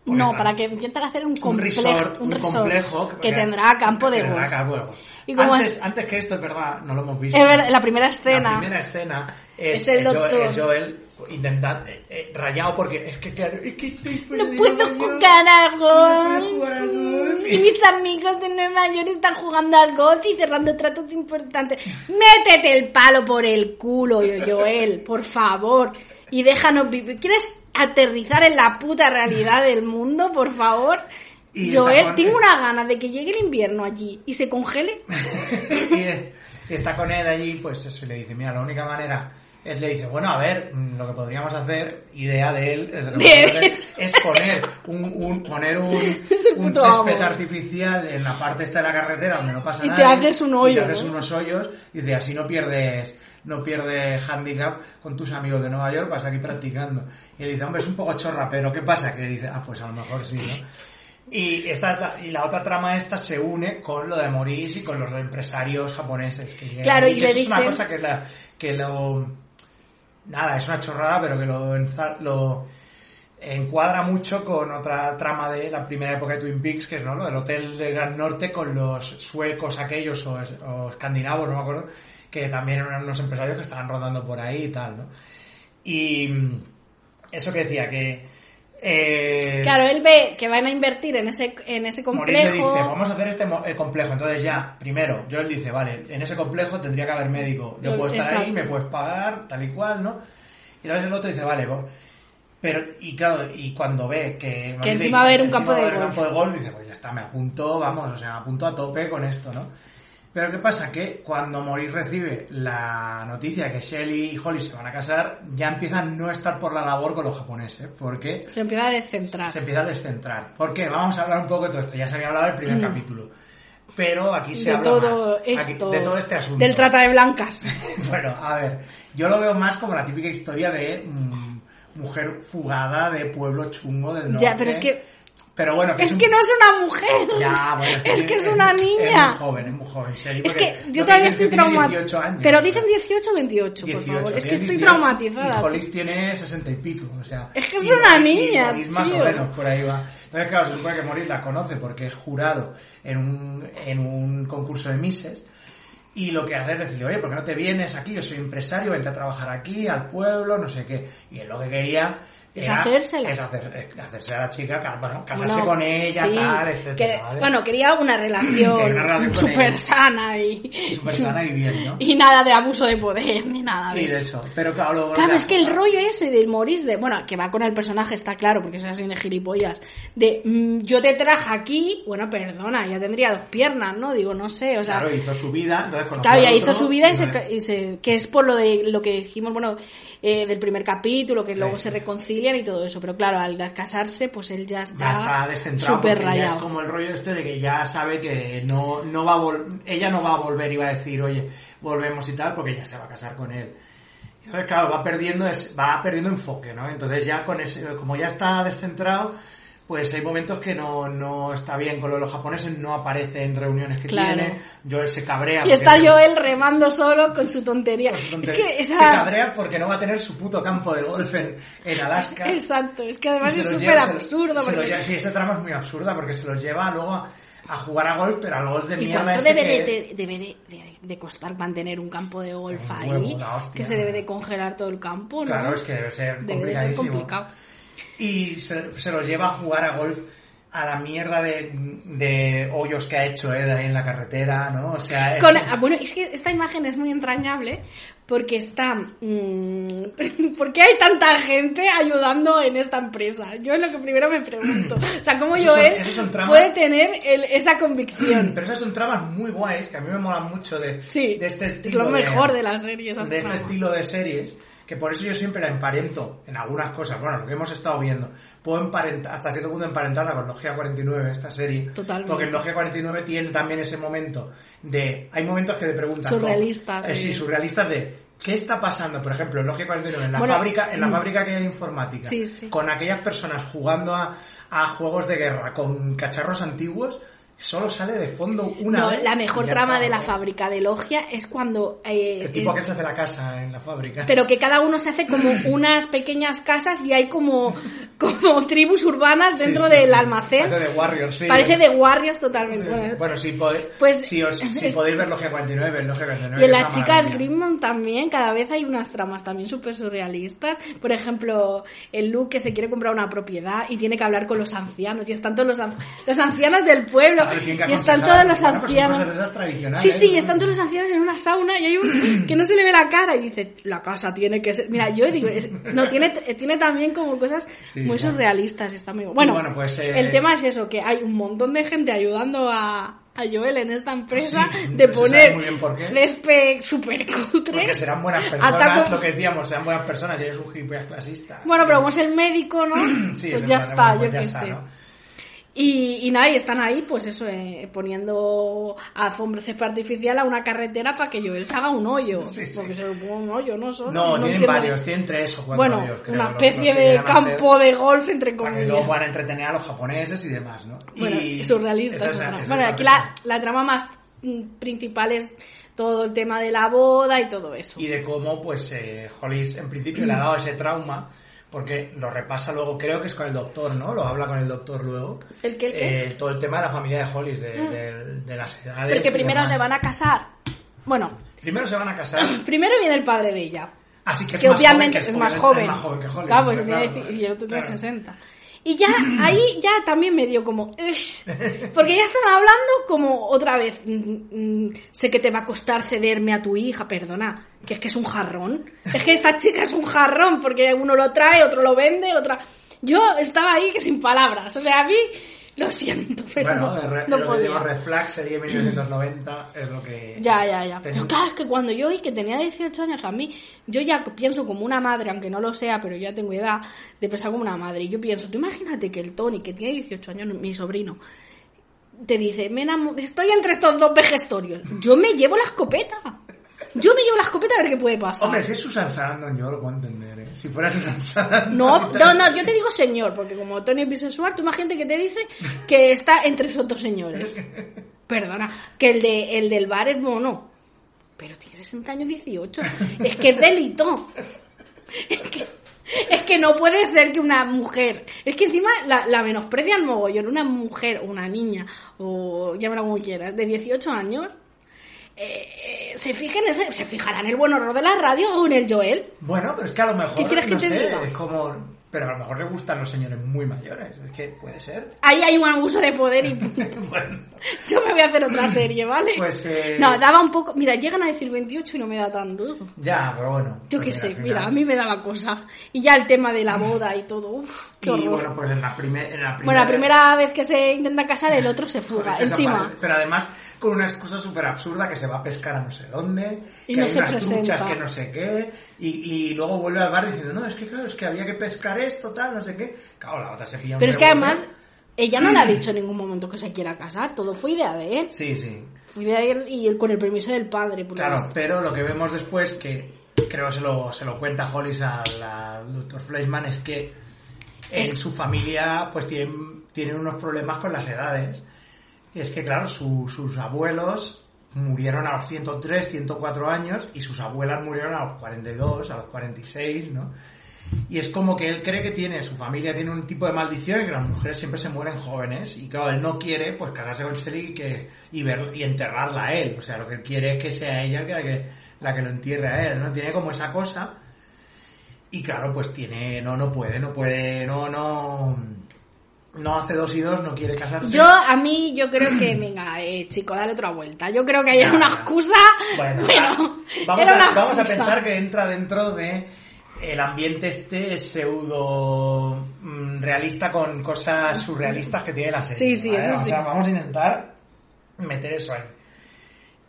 Porque No, para que intenten hacer un un complejo, resort, un un resort complejo que tendrá campo de que golf. campo de golf. Y como antes, es- antes que esto, es verdad, no lo hemos visto. Es ver- la primera escena. La primera escena es, Es el Joel- doctor. es Joel intentando, eh, eh, rayado porque es que claro, es que estoy fuera No de puedo Nueva jugar al golf. Y mis amigos de Nueva York están jugando al golf y cerrando tratos importantes. Métete el palo por el culo, Joel, por favor. Y déjanos vivir. ¿Quieres aterrizar en la puta realidad del mundo, por favor? Y Joel, tengo una gana de que llegue el invierno allí y se congele. *laughs* y está con él allí, pues eso, y le dice, mira, la única manera, él le dice, bueno, a ver, lo que podríamos hacer, idea de él, eh, De- hacer es poner un, un- poner un, *laughs* un césped amo. artificial en la parte esta de la carretera donde no pasa Y nada. te haces un hoyo, Y te haces ¿no? unos hoyos, y dice, así no pierdes no pierdes handicap con tus amigos de Nueva York, vas aquí practicando. Y él dice, hombre, es un poco chorra, pero ¿qué pasa? Que dice, ah, pues a lo mejor sí, ¿no? Y, esta, es la- y la otra trama esta se une con lo de Maurice y con los empresarios japoneses que llegan. Claro, y que le eso es una cosa que, la, que lo... Nada, es una chorrada, pero que lo, lo encuadra mucho con otra trama de la primera época de Twin Peaks, que es ¿no? lo del Hotel del Gran Norte con los suecos aquellos o, es- o escandinavos, no me acuerdo, que también eran unos empresarios que estaban rodando por ahí y tal, ¿no? Y mm, eso que decía, que... eh, Claro, él ve que van a invertir en ese, en ese Maurice le complejo. dice, vamos a hacer este mo- eh, complejo. Entonces ya, primero, Joel dice, vale, en ese complejo tendría que haber médico. Yo puedo estar ahí, me puedes pagar, tal y cual, ¿no? Y entonces el otro dice, vale, vos- pero, y claro, y cuando ve que... Maurice encima dice, va a haber un de golf. campo de golf, dice, pues ya está, me apunto, vamos, o sea, me apunto a tope con esto, ¿no? Pero ¿qué pasa? Que cuando Maurice recibe la noticia que Shelly y Holly se van a casar, ya empieza a no estar por la labor con los japoneses, porque Se empieza a descentrar. se empieza a descentrar. ¿Por qué? Vamos a hablar un poco de todo esto. Ya se había hablado del primer capítulo. Pero aquí se Mm. de habla todo más. Aquí- de todo este asunto. Del trata de blancas. *laughs* bueno, a ver. Yo lo veo más como la típica historia de mm, mujer fugada de pueblo chungo del norte. ya, pero es que. Pero bueno, que Es un- que no es una mujer. Ya, bueno, es que es una Es niña. muy joven, es muy joven. Shelly, Es que yo todavía estoy es traumatizada. 18 años. Pero dicen 18 o 28, por 18, favor. Es que estoy 18 traumatizada. Y Hollis tiene 60 y pico, o sea. Es que es una niña, y más tío. o menos, por ahí va. Entonces, claro, se supone que Maurice la conoce porque es jurado en un, en un concurso de Misses. Y lo que hace es decirle, oye, ¿por qué no te vienes aquí? Yo soy empresario, vente a trabajar aquí, al pueblo, no sé qué. Y él lo que quería Es hacérsela. Es hacer, es hacerse a la chica, bueno, casarse Bueno, con ella, sí, tal, que- ¿vale? bueno, quería una *clears throat* relación, con súper sana y, Súper sana y bien, ¿no? *laughs* y nada de abuso de poder ni nada de Y de eso. eso. Pero claro, luego Claro, ya- es que el rollo ese del Maurice, de, bueno, que va con el personaje, está claro, porque es así de gilipollas, de mm, yo te traje aquí, bueno, perdona, ya tendría dos piernas, ¿no? Digo, no sé, o sea, Claro, hizo su vida, entonces conoció Claro, ya hizo su vida y, se, y se- que es por lo de lo que dijimos, bueno, eh, del primer capítulo, que luego se reconcilian y todo eso. Pero claro, al casarse, pues él ya está, ya está descentrado súper porque ya es rayado. como el rollo este de que ya sabe que no, no va a vol- ella no va a volver y va a decir oye volvemos y tal porque ya se va a casar con él entonces claro va perdiendo es, va perdiendo enfoque no entonces ya con ese como ya está descentrado pues hay momentos que no, no está bien con lo de los japoneses no aparece en reuniones que Claro. tiene Joel se cabrea Y está se- Joel remando solo con su tontería. con su Es tontería. que se esa... cabrea porque no va a tener su puto campo de golf en, en Alaska Exacto, es que Y además se es súper se- absurdo. se porque- lleva- sí, esa trama es muy absurda porque se los lleva luego a, a jugar a golf, pero al golf de ¿Y mierda cuánto ese debe, que- de, de- debe de, de- de costar mantener un campo de golf ahí? huevo, hostia. que se debe de congelar todo el campo, ¿no? Claro, es que debe ser Debe de ser complicadísimo. complicado. Y se, se los lleva a jugar a golf a la mierda de, de hoyos que ha hecho Ed ahí en la carretera, ¿no? O sea, Con- bueno, es que esta imagen es muy entrañable porque está... mm, *laughs* ¿Por qué hay tanta gente ayudando en esta empresa? Yo es lo que primero me pregunto. O sea, ¿cómo son tramas- puede tener el- esa convicción? *clears throat* Pero esas son tramas muy guays, que a mí me molan mucho de, Sí, de este es estilo. lo mejor de la serie. esas de este estilo de series, que por eso yo siempre la emparento en algunas cosas. Bueno, lo que hemos estado viendo, puedo emparentar, hasta cierto punto emparentarla con Logia 49, esta serie. Totalmente. Porque en Logia 49 tiene también ese momento de. Hay momentos que te preguntan. Surrealistas, eh, sí. sí, surrealistas de. ¿Qué está pasando, por ejemplo, en Logia 49, en la Bueno, fábrica, en la mm. fábrica que hay de informática, Sí, sí. con aquellas personas jugando a, a juegos de guerra con cacharros antiguos, solo sale de fondo una No, vez la mejor trama está, de la ¿no? fábrica de Logia es cuando... eh, El tipo eh, que se hace la casa en la fábrica. pero que cada uno se hace como *clears throat* unas pequeñas casas y hay como, como tribus urbanas Sí, dentro sí, del sí. almacén. Parece de Warriors, sí. Parece de Sí, Warriors sí. totalmente. Bueno, Bueno, si, podéis, Pues- si, os- *laughs* si es- podéis ver Logia 49, Logia 49. Y en es las chicas. Grimmon también, cada vez hay unas tramas también súper surrealistas. Por ejemplo, el Luke que se quiere comprar una propiedad y tiene que hablar con los ancianos. Y están todos los, los ancianos del pueblo. Y están pues de esas tradicionales, Sí, sí, están todos los ancianos en una sauna y hay un que no se le ve la cara y dice, la casa tiene que ser... Mira, yo digo, es- no, tiene, tiene también como cosas Sí, muy claro. surrealistas. Está muy... Bueno, bueno, pues, eh, el tema es eso, que hay un montón de gente ayudando a, a Joel en esta empresa Sí, de poner césped súper cutre. Porque serán buenas Ataco- *laughs* personas, lo que decíamos, serán buenas personas y eres un gilipollas clasista. Bueno, pero como es el médico, ¿no? *clears throat* Sí, pues es ya está, bueno, pues yo ya qué está, sé. ¿no? Y, y nada, y están ahí, pues eso, eh, poniendo alfombra césped artificial a una carretera para que Joel se haga un hoyo. Sí, sí. Porque se lo un hoyo, ¿no? Solo, No, tienen entiendo. varios, tienen tres o cuatro Bueno, hoyos, creo, una especie los de a campo de golf, entre Para que comillas. luego puedan entretener a los japoneses y demás, ¿no? Bueno, y surrealista. esa- esa bueno, aquí la, la trama más mm, principal es todo el tema de la boda y todo eso. y de cómo pues eh, Hollis en principio le ha dado ese trauma porque lo repasa luego creo que es con el doctor no lo habla con el doctor luego ¿El qué, el qué? Eh, todo el tema de la familia de Hollis de, de- de las edades Porque primero se van a casar. Bueno, primero se van a casar *clears throat* primero viene el padre de ella. así que es que más obviamente joven es que más joven. es más joven que Hollis Claro, pues y el otro tiene claro. 60. Y ya *clears throat* ahí ya también me dio como... *laughs* Porque ya están hablando como otra vez. mm, mm, sé que te va a costar cederme a tu hija, perdona. Que es que es un jarrón. Es que esta chica es un jarrón porque uno lo trae, otro lo vende, otra... Yo estaba ahí que sin palabras. O sea, a mí lo siento, pero bueno no, el re- no lo que podía. digo Red Flag serie 1990 es lo que Ya, ya, ya. Pero claro, es que cuando yo oí que tenía 18 años, a mí, yo ya pienso como una madre, aunque no lo sea, pero yo ya tengo edad de pensar como una madre. Y yo pienso, tú imagínate que el Tony, que tiene 18 años, mi sobrino, te dice, me estoy entre estos dos vejestorios. Yo me llevo la escopeta. Yo me llevo la escopeta a ver qué puede pasar. hombre si es Susan Sarandon yo lo puedo entender ¿eh? si fuera Susan Sarandon No, no, no, yo te digo señor, porque como Tony es bisexual, tú imagínate que te dice que está entre esos dos señores. Perdona, que el, de, el del bar es mono. Pero tiene 60 años 18. Es que es delito. Es que, es que no puede ser que una mujer. Es que encima la, la menosprecian mogollón. Una mujer, o una niña, o llámala como quieras, de 18 años. eh, se fijen ese, se fijarán en el buen horror de la radio o en el Joel. Bueno, pero es que a lo mejor, ¿Qué quieres que no te sé, diga? es como... Pero a lo mejor le gustan los señores muy mayores, es que puede ser. Ahí hay un abuso de poder y *laughs* bueno, yo me voy a hacer otra serie, ¿vale? Pues, eh, No, daba un poco... Mira, llegan a decir 28 y no me da tan duro. ya, pero bueno. Yo pues qué sé, al mira, final- a mí me daba cosa. Y ya el tema de la boda y todo, uff, qué Y horror. bueno, pues en la, primer, en la primera... Bueno, la primera vez que se intenta casar, el otro se fuga. *laughs* Desaparece. Encima, Pero además con una excusa súper absurda que se va a pescar a no sé dónde, Y que no hay unas presenta. truchas que no sé qué, y, y luego vuelve al bar diciendo, no, es que claro, es que había que pescar esto, tal, no sé qué. Claro, la otra se pilla un pero es que además, ella no le ha *clears throat* dicho en ningún momento que se quiera casar. Todo fue idea de él. Sí, sí. Fue idea de él y él con el permiso del padre. por Claro, pero lo que vemos después, que creo se lo, se lo cuenta Hollis al, al Dr. Fleischman, es que en Es- su familia pues tienen, tienen unos problemas con las edades. Es que, claro, su- sus abuelos murieron a los 103, 104 años y sus abuelas murieron a los 42, a los 46, ¿no? Y es como que él cree que tiene, su familia tiene un tipo de maldición y que las mujeres siempre se mueren jóvenes. Y claro, él no quiere pues casarse con Shelly y, que, y, ver, y enterrarla a él. O sea, lo que él quiere es que sea ella la que, la que lo entierre a él, ¿no? Tiene como esa cosa. Y claro, pues tiene, no, no puede, no puede, no, no, no hace dos y dos, no quiere casarse. Yo, a mí, yo creo que, *clears throat* venga, eh, chico, dale otra vuelta. Yo creo que Ya, una excusa. Bueno, vamos, a, vamos pensar que entra dentro de el ambiente este pseudo mm, realista con cosas surrealistas que tiene la serie. Sí, sí, ¿vale? eso O sí. sea, vamos a intentar meter eso ahí.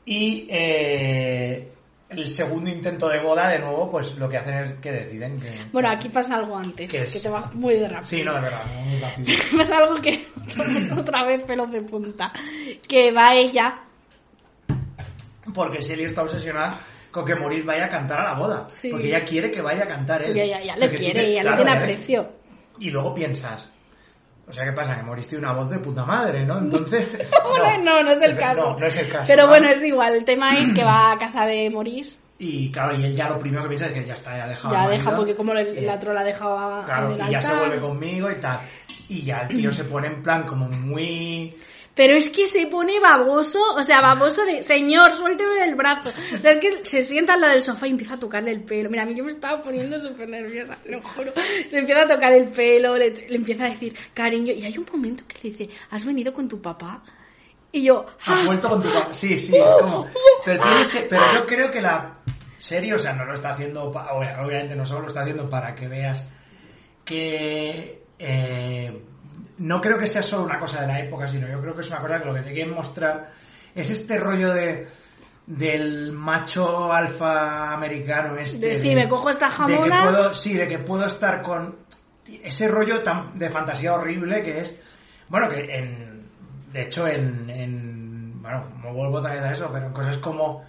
Y eh, el segundo intento de boda, de nuevo, pues lo que hacen es que deciden que... Bueno, aquí pasa algo antes, ¿Qué que es? te va muy de rápido. Sí, no, de verdad, muy rápido. *laughs* pasa algo que *laughs* otra vez pelos de punta. Que va ella, Porque Shelly está obsesionada con que Maurice vaya a cantar a la boda. Sí. Porque ella quiere que vaya a cantar él. porque ella ya le quiere, te- ella claro, le tiene aprecio. Y luego piensas, o sea, ¿qué pasa? Que Maurice tiene una voz de puta madre, ¿no? Entonces... *laughs* Bueno, no, no es el caso. No, no es el caso. Pero ¿no? bueno, es igual. El tema es que va a casa de Maurice. Y claro, y él ya lo primero que piensa es que ya está, ya ha dejado Ya deja, porque como el, Eh, la trola dejaba Claro, en el y ya se vuelve conmigo y tal. Y ya el tío se pone en plan como muy... Pero es que se pone baboso, o sea, baboso de, señor, suélteme del brazo. O sea, es que se sienta al lado del sofá y empieza a tocarle el pelo. Mira, a mí yo me estaba poniendo súper nerviosa, te lo juro. Le empieza a tocar el pelo, le, le empieza a decir, cariño, y hay un momento que le dice, ¿has venido con tu papá? Y yo, Has ¡ah! vuelto con tu papá. Sí, sí, es como... *laughs* Pero, tiene ese- pero yo creo que la serie, o sea, no lo está haciendo... pa- obvia- Obviamente no solo lo está haciendo para que veas que... eh, no creo que sea solo una cosa de la época, sino yo creo que es una cosa que lo que te quieren mostrar es este rollo de del macho alfa americano este De, sí, me cojo esta de que jamona. puedo, sí, de que puedo estar con ese rollo tan de fantasía horrible que es, bueno, que en, de hecho en, en bueno, no vuelvo otra vez a eso, pero en cosas como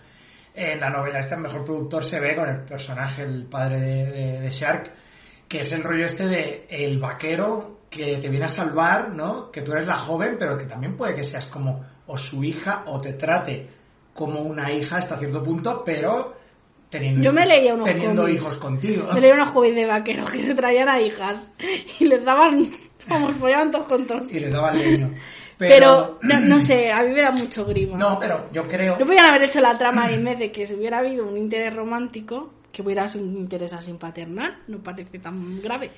en la novela esta, el mejor productor se ve con el personaje, el padre de, de- de Shark, que es el rollo este de el vaquero que te viene a salvar, ¿no? Que tú eres la joven, pero que también puede que seas como o su hija o te trate como una hija hasta cierto punto, pero teniendo, Yo me leía unos teniendo cómics. hijos contigo. Me leí unos jóvenes de vaqueros que se traían a hijas y les daban, como follaban todos con todos. y le daba el leño. Pero, no, no sé, a mí me da mucho grima. No, pero yo creo. No podrían haber hecho la trama en vez de que se hubiera habido un interés romántico, que hubiera sido un interés así paternal, no parece tan grave.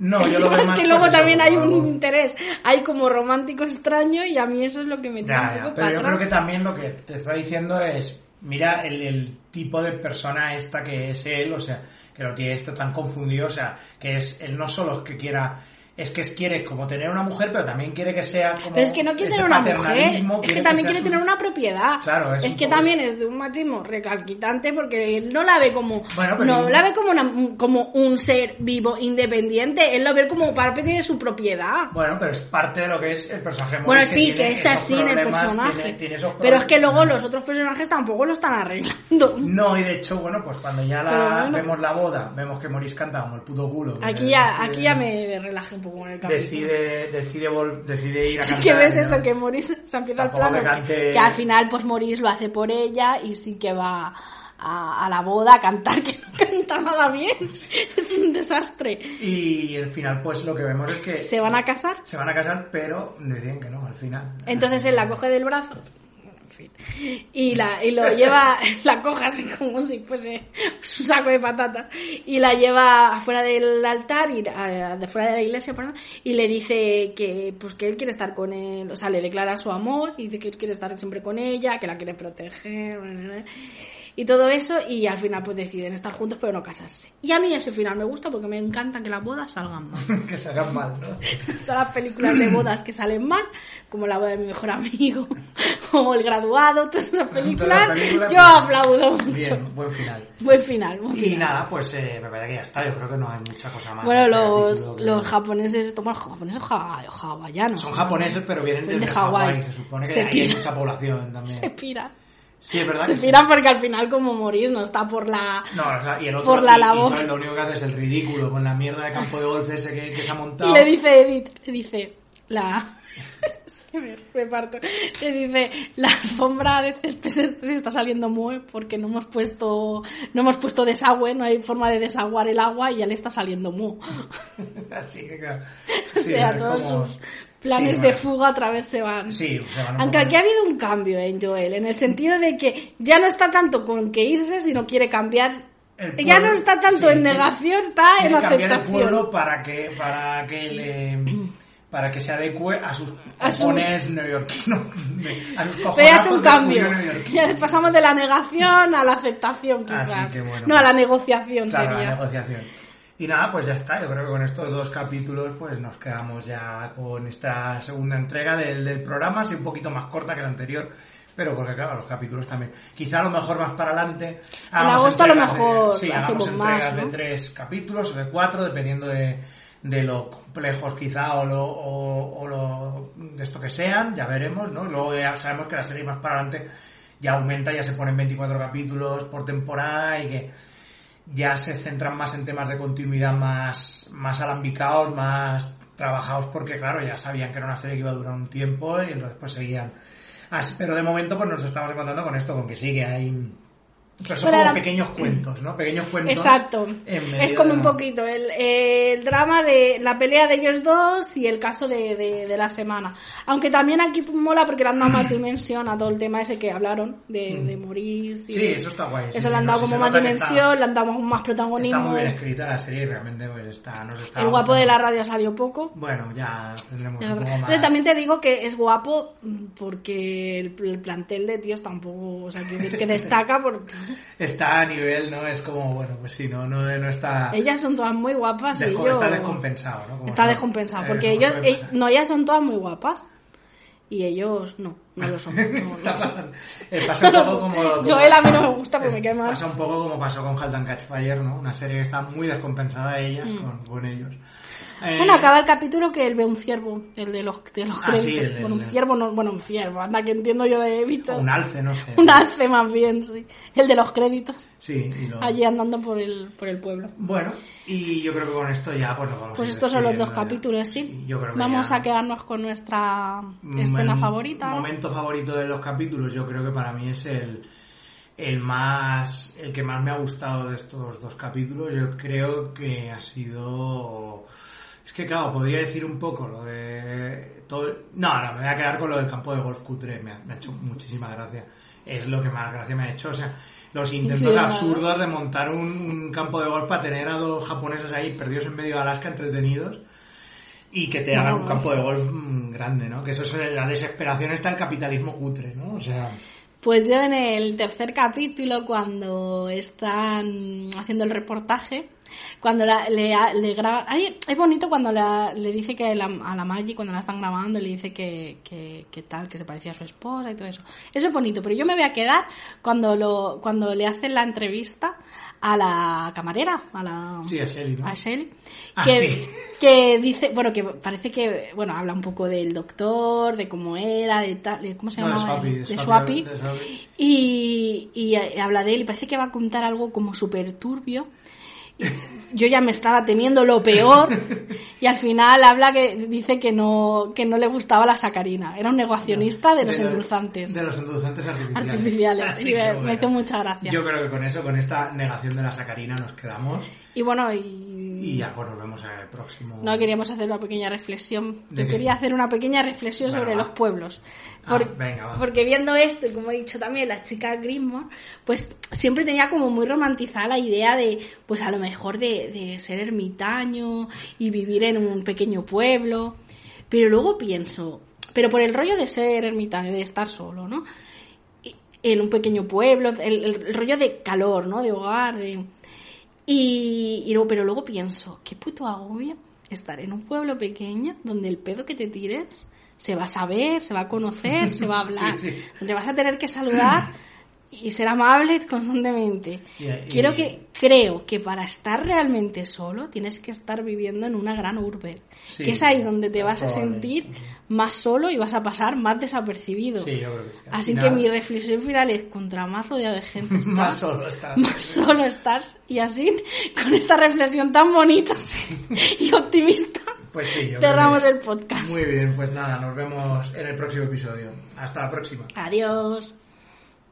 No, yo lo *laughs* veo más. es que luego eso, también hay un interés, hay como romántico extraño y a mí eso es lo que me un poco pero para yo creo que también lo que te está diciendo es. Mira el, el tipo de persona esta que es él, o sea, que lo tiene esto tan confundido, o sea, que es él no solo es que quiera. Es que quiere como tener una mujer, pero también quiere que sea como. Pero es que no quiere tener una mujer, es que también quiere su- tener una propiedad. Claro, es es que también es de un machismo recalquitante porque él no la ve como Bueno, pero no la ve como una- como un ser vivo independiente, él lo ve como parte de su propiedad. Bueno, pero es parte de lo que es el personaje. Bueno, sí, que tiene es así en el personaje. tiene- tiene Pero es que luego los otros personajes tampoco lo están arreglando. No, y de hecho, bueno, pues cuando ya la, bueno. vemos la boda, vemos que Maurice canta como el puto culo. Aquí que ya, decide- aquí ya me relajé un poco con el capítulo. Decide, decide, decide ir a *laughs* Sí cantar. que ves eso, que Maurice se empieza el plano, que cante- que al final pues Maurice lo hace por ella y sí que va a, a la boda a cantar, que no canta nada bien, *laughs* es un desastre. Y al final, pues lo que vemos es que ¿Se van a casar? se van a casar, pero deciden que no, al final. Entonces él la coge del brazo, fin, y, la, y lo *laughs* lleva, la coge así como si fuese su saco de patatas, y la lleva afuera del altar, y, a- de fuera de la iglesia, perdón, y le dice que, pues, que él quiere estar con él, o sea, le declara su amor, y dice que él quiere estar siempre con ella, que la quiere proteger, y todo eso, y al final pues deciden estar juntos pero no casarse. Y a mí ese final me gusta porque me encanta que las bodas salgan mal. *laughs* que se hagan mal, ¿no? *laughs* Todas las películas de bodas que salen mal, como la boda de mi mejor amigo, *laughs* o El graduado, todas esas películas, las películas, yo aplaudo mucho. Bien, buen final. Buen final, buen Y nada, pues eh, me parece que ya está. Yo creo que no hay mucha cosa más. Bueno, en los, que- los japoneses, estos bueno, japoneses ja- hawaianos. Son japoneses, pero vienen De desde Hawái. Hawái. Se supone que Se hay mucha población también. Se pira. Sí, es verdad Se que sí. piran porque al final como morís no está por la... No, o sea, y el otro Por la y- y labor. ¿sabes? lo único que hace es el ridículo con la mierda de campo de golf ese que, que se ha montado. Y le dice Edith, le dice, la... *laughs* que me, me parto. Que dice, la alfombra de césped se está saliendo muy porque no hemos puesto no hemos puesto desagüe, no hay forma de desaguar el agua y ya le está saliendo mu. *laughs* Así que, claro. *laughs* O Sí, sea, es todos como- sus planes Sí, de fuga otra vez se van. Sí, se van un Aunque aquí ha habido un cambio en Joel, en el sentido de que ya no está tanto con que irse, sino quiere cambiar. Ya no está tanto sí, en negación, está en cambiar el aceptación. pueblo para que para que le para que se adecue a sus A sus- cojones neoyorquinos a sus Pero ya es un cambio. Ya pasamos de la negación a la aceptación, Así quizás. que bueno, no, a la pues, negociación Claro, la sería. negociación. Y nada, pues ya está. Yo creo que con estos dos capítulos pues nos quedamos ya con esta segunda entrega del, del programa, así un poquito más corta que la anterior. Pero porque claro, los capítulos también. Quizá a lo mejor más para adelante. hagamos agosto a lo entregas de- mejor sí, hagamos más, entregas ¿no? de tres capítulos o de cuatro, dependiendo de, de lo complejos quizá o lo, o, o lo de esto que sean, ya veremos, ¿no? Luego ya sabemos que la serie más para adelante ya aumenta, ya se ponen 24 capítulos por temporada y que ya se centran más en temas de continuidad más, más alambicados, más trabajados, porque claro, ya sabían que era una serie que iba a durar un tiempo y entonces pues seguían. Así, pero de momento pues nos estamos encontrando con esto, con que sigue ahí... Pues son como pequeños cuentos, ¿no? Pequeños cuentos. Exacto. Es como de un poquito el, el drama de la pelea de ellos dos y el caso de, de, de la semana. Aunque también aquí mola porque le han dado más *clears throat* dimensión a todo el tema ese que hablaron de, de morir. Mm. Sí, de- eso está guay. sí, Eso sí, le han no, dado sí, como se más que está- dimensión, le han dado más Está protagonismo. muy bien escrita la serie y realmente pues, está, nos está el guapo de gustando. la radio salió poco. Bueno, ya tendremos un poco más... Pero también te digo que es guapo mm, porque el, el plantel de tíos tampoco, o sea, decir que *laughs* destaca porque *laughs* Está a nivel, ¿no? Es como, bueno, pues sí, no, no, no está... ellas son todas muy guapas y ellos... Está descompensado, ¿no? Como Está descompensado, porque ellos, eh, no, ellas son todas muy guapas. Y ellos no, no lo son. no *laughs* Está pasando- eh, *laughs* pasa un poco como... como- Joel a mí no me gusta porque me cae mal. Pasa un poco como pasó con Halt and Catch Fire, ¿no? Una serie que está muy descompensada ellas con, con ellos. Eh. Bueno, acaba el capítulo que él ve un ciervo, el de los, de los Ah, sí, créditos. el de- bueno, un ciervo, no, bueno, un ciervo, anda que entiendo yo de bichos. Un alce, no sé. Un alce más bien, sí. El de los créditos, Sí, y lo... allí andando por el, por el pueblo. Bueno, y yo creo que con esto ya pues nos vamos Pues estos son los dos ya. capítulos, sí. yo creo que Vamos ya- a quedarnos con nuestra Mm, escena el favorita. momento favorito de los capítulos yo creo que para mí es el el más el que más me ha gustado de estos dos capítulos yo creo que ha sido que claro podría decir un poco lo de todo no no me voy a quedar con lo del campo de golf cutre me ha, me ha hecho muchísima gracia es lo que más gracia me ha hecho o sea los intentos absurdos de montar un, un campo de golf para tener a dos japoneses ahí perdidos en medio de Alaska entretenidos y que te hagan un campo de golf mm, grande, ¿no? Que eso es la desesperación está el capitalismo cutre, ¿no? O sea, Pues yo en el tercer capítulo, cuando están haciendo el reportaje, cuando la- le, le graba... ay, es bonito cuando la- le dice que la- a la Maggie, cuando la están grabando, le dice que, que, que tal, que se parecía a su esposa y todo eso. Eso es bonito, pero yo me voy a quedar cuando, lo, cuando le hacen la entrevista a la camarera, a la... sí, a Shelly, ¿no? a Shelly, Ah, que, sí. que dice, bueno, que parece que, bueno, habla un poco del doctor, de cómo era, de tal, de- ¿cómo se No, llama? De Swappy. Y, y habla de él y parece que va a contar algo como súper turbio. Yo ya me estaba temiendo lo peor y al final habla que dice que no que no le gustaba la sacarina. Era un negacionista de los lo- endulzantes De los endulzantes artificiales. artificiales. *laughs* Me, me hizo mucha gracia. Yo creo que con eso, con esta negación de la sacarina nos quedamos Y bueno, y y ya pues nos vemos en el próximo... No queríamos hacer una pequeña reflexión. ¿De Yo quería hacer una pequeña reflexión Bueno, sobre va. los pueblos. Ah, Por- venga, va. Porque viendo esto, y como he dicho también, la chica Grimmore, pues siempre tenía como muy romantizada la idea de, pues a lo mejor de, de ser ermitaño y vivir en un pequeño pueblo. Pero luego pienso, pero por el rollo de ser ermitaño, de estar solo, ¿no? En un pequeño pueblo, el, el- el rollo de calor, ¿no? De hogar, de... Y, y luego, pero luego pienso, qué puto agobio estar en un pueblo pequeño donde el pedo que te tires se va a saber, se va a conocer, se va a *laughs* hablar. Sí, sí. Donde vas a tener que saludar y ser amable constantemente. Y- Quiero que, creo que para estar realmente solo tienes que estar viviendo en una gran urbe. Sí, que es ahí donde te vas a sentir. Más solo y vas a pasar más desapercibido. Sí, yo creo que sí. Al Así final, que mi reflexión final es, contra más rodeado de gente *laughs* estás, Más solo estás. más solo estás y así, con esta reflexión tan bonita *laughs* y optimista, Pues sí, Cerramos el podcast. Muy bien, pues nada, nos vemos en el próximo episodio. Hasta la próxima. Adiós.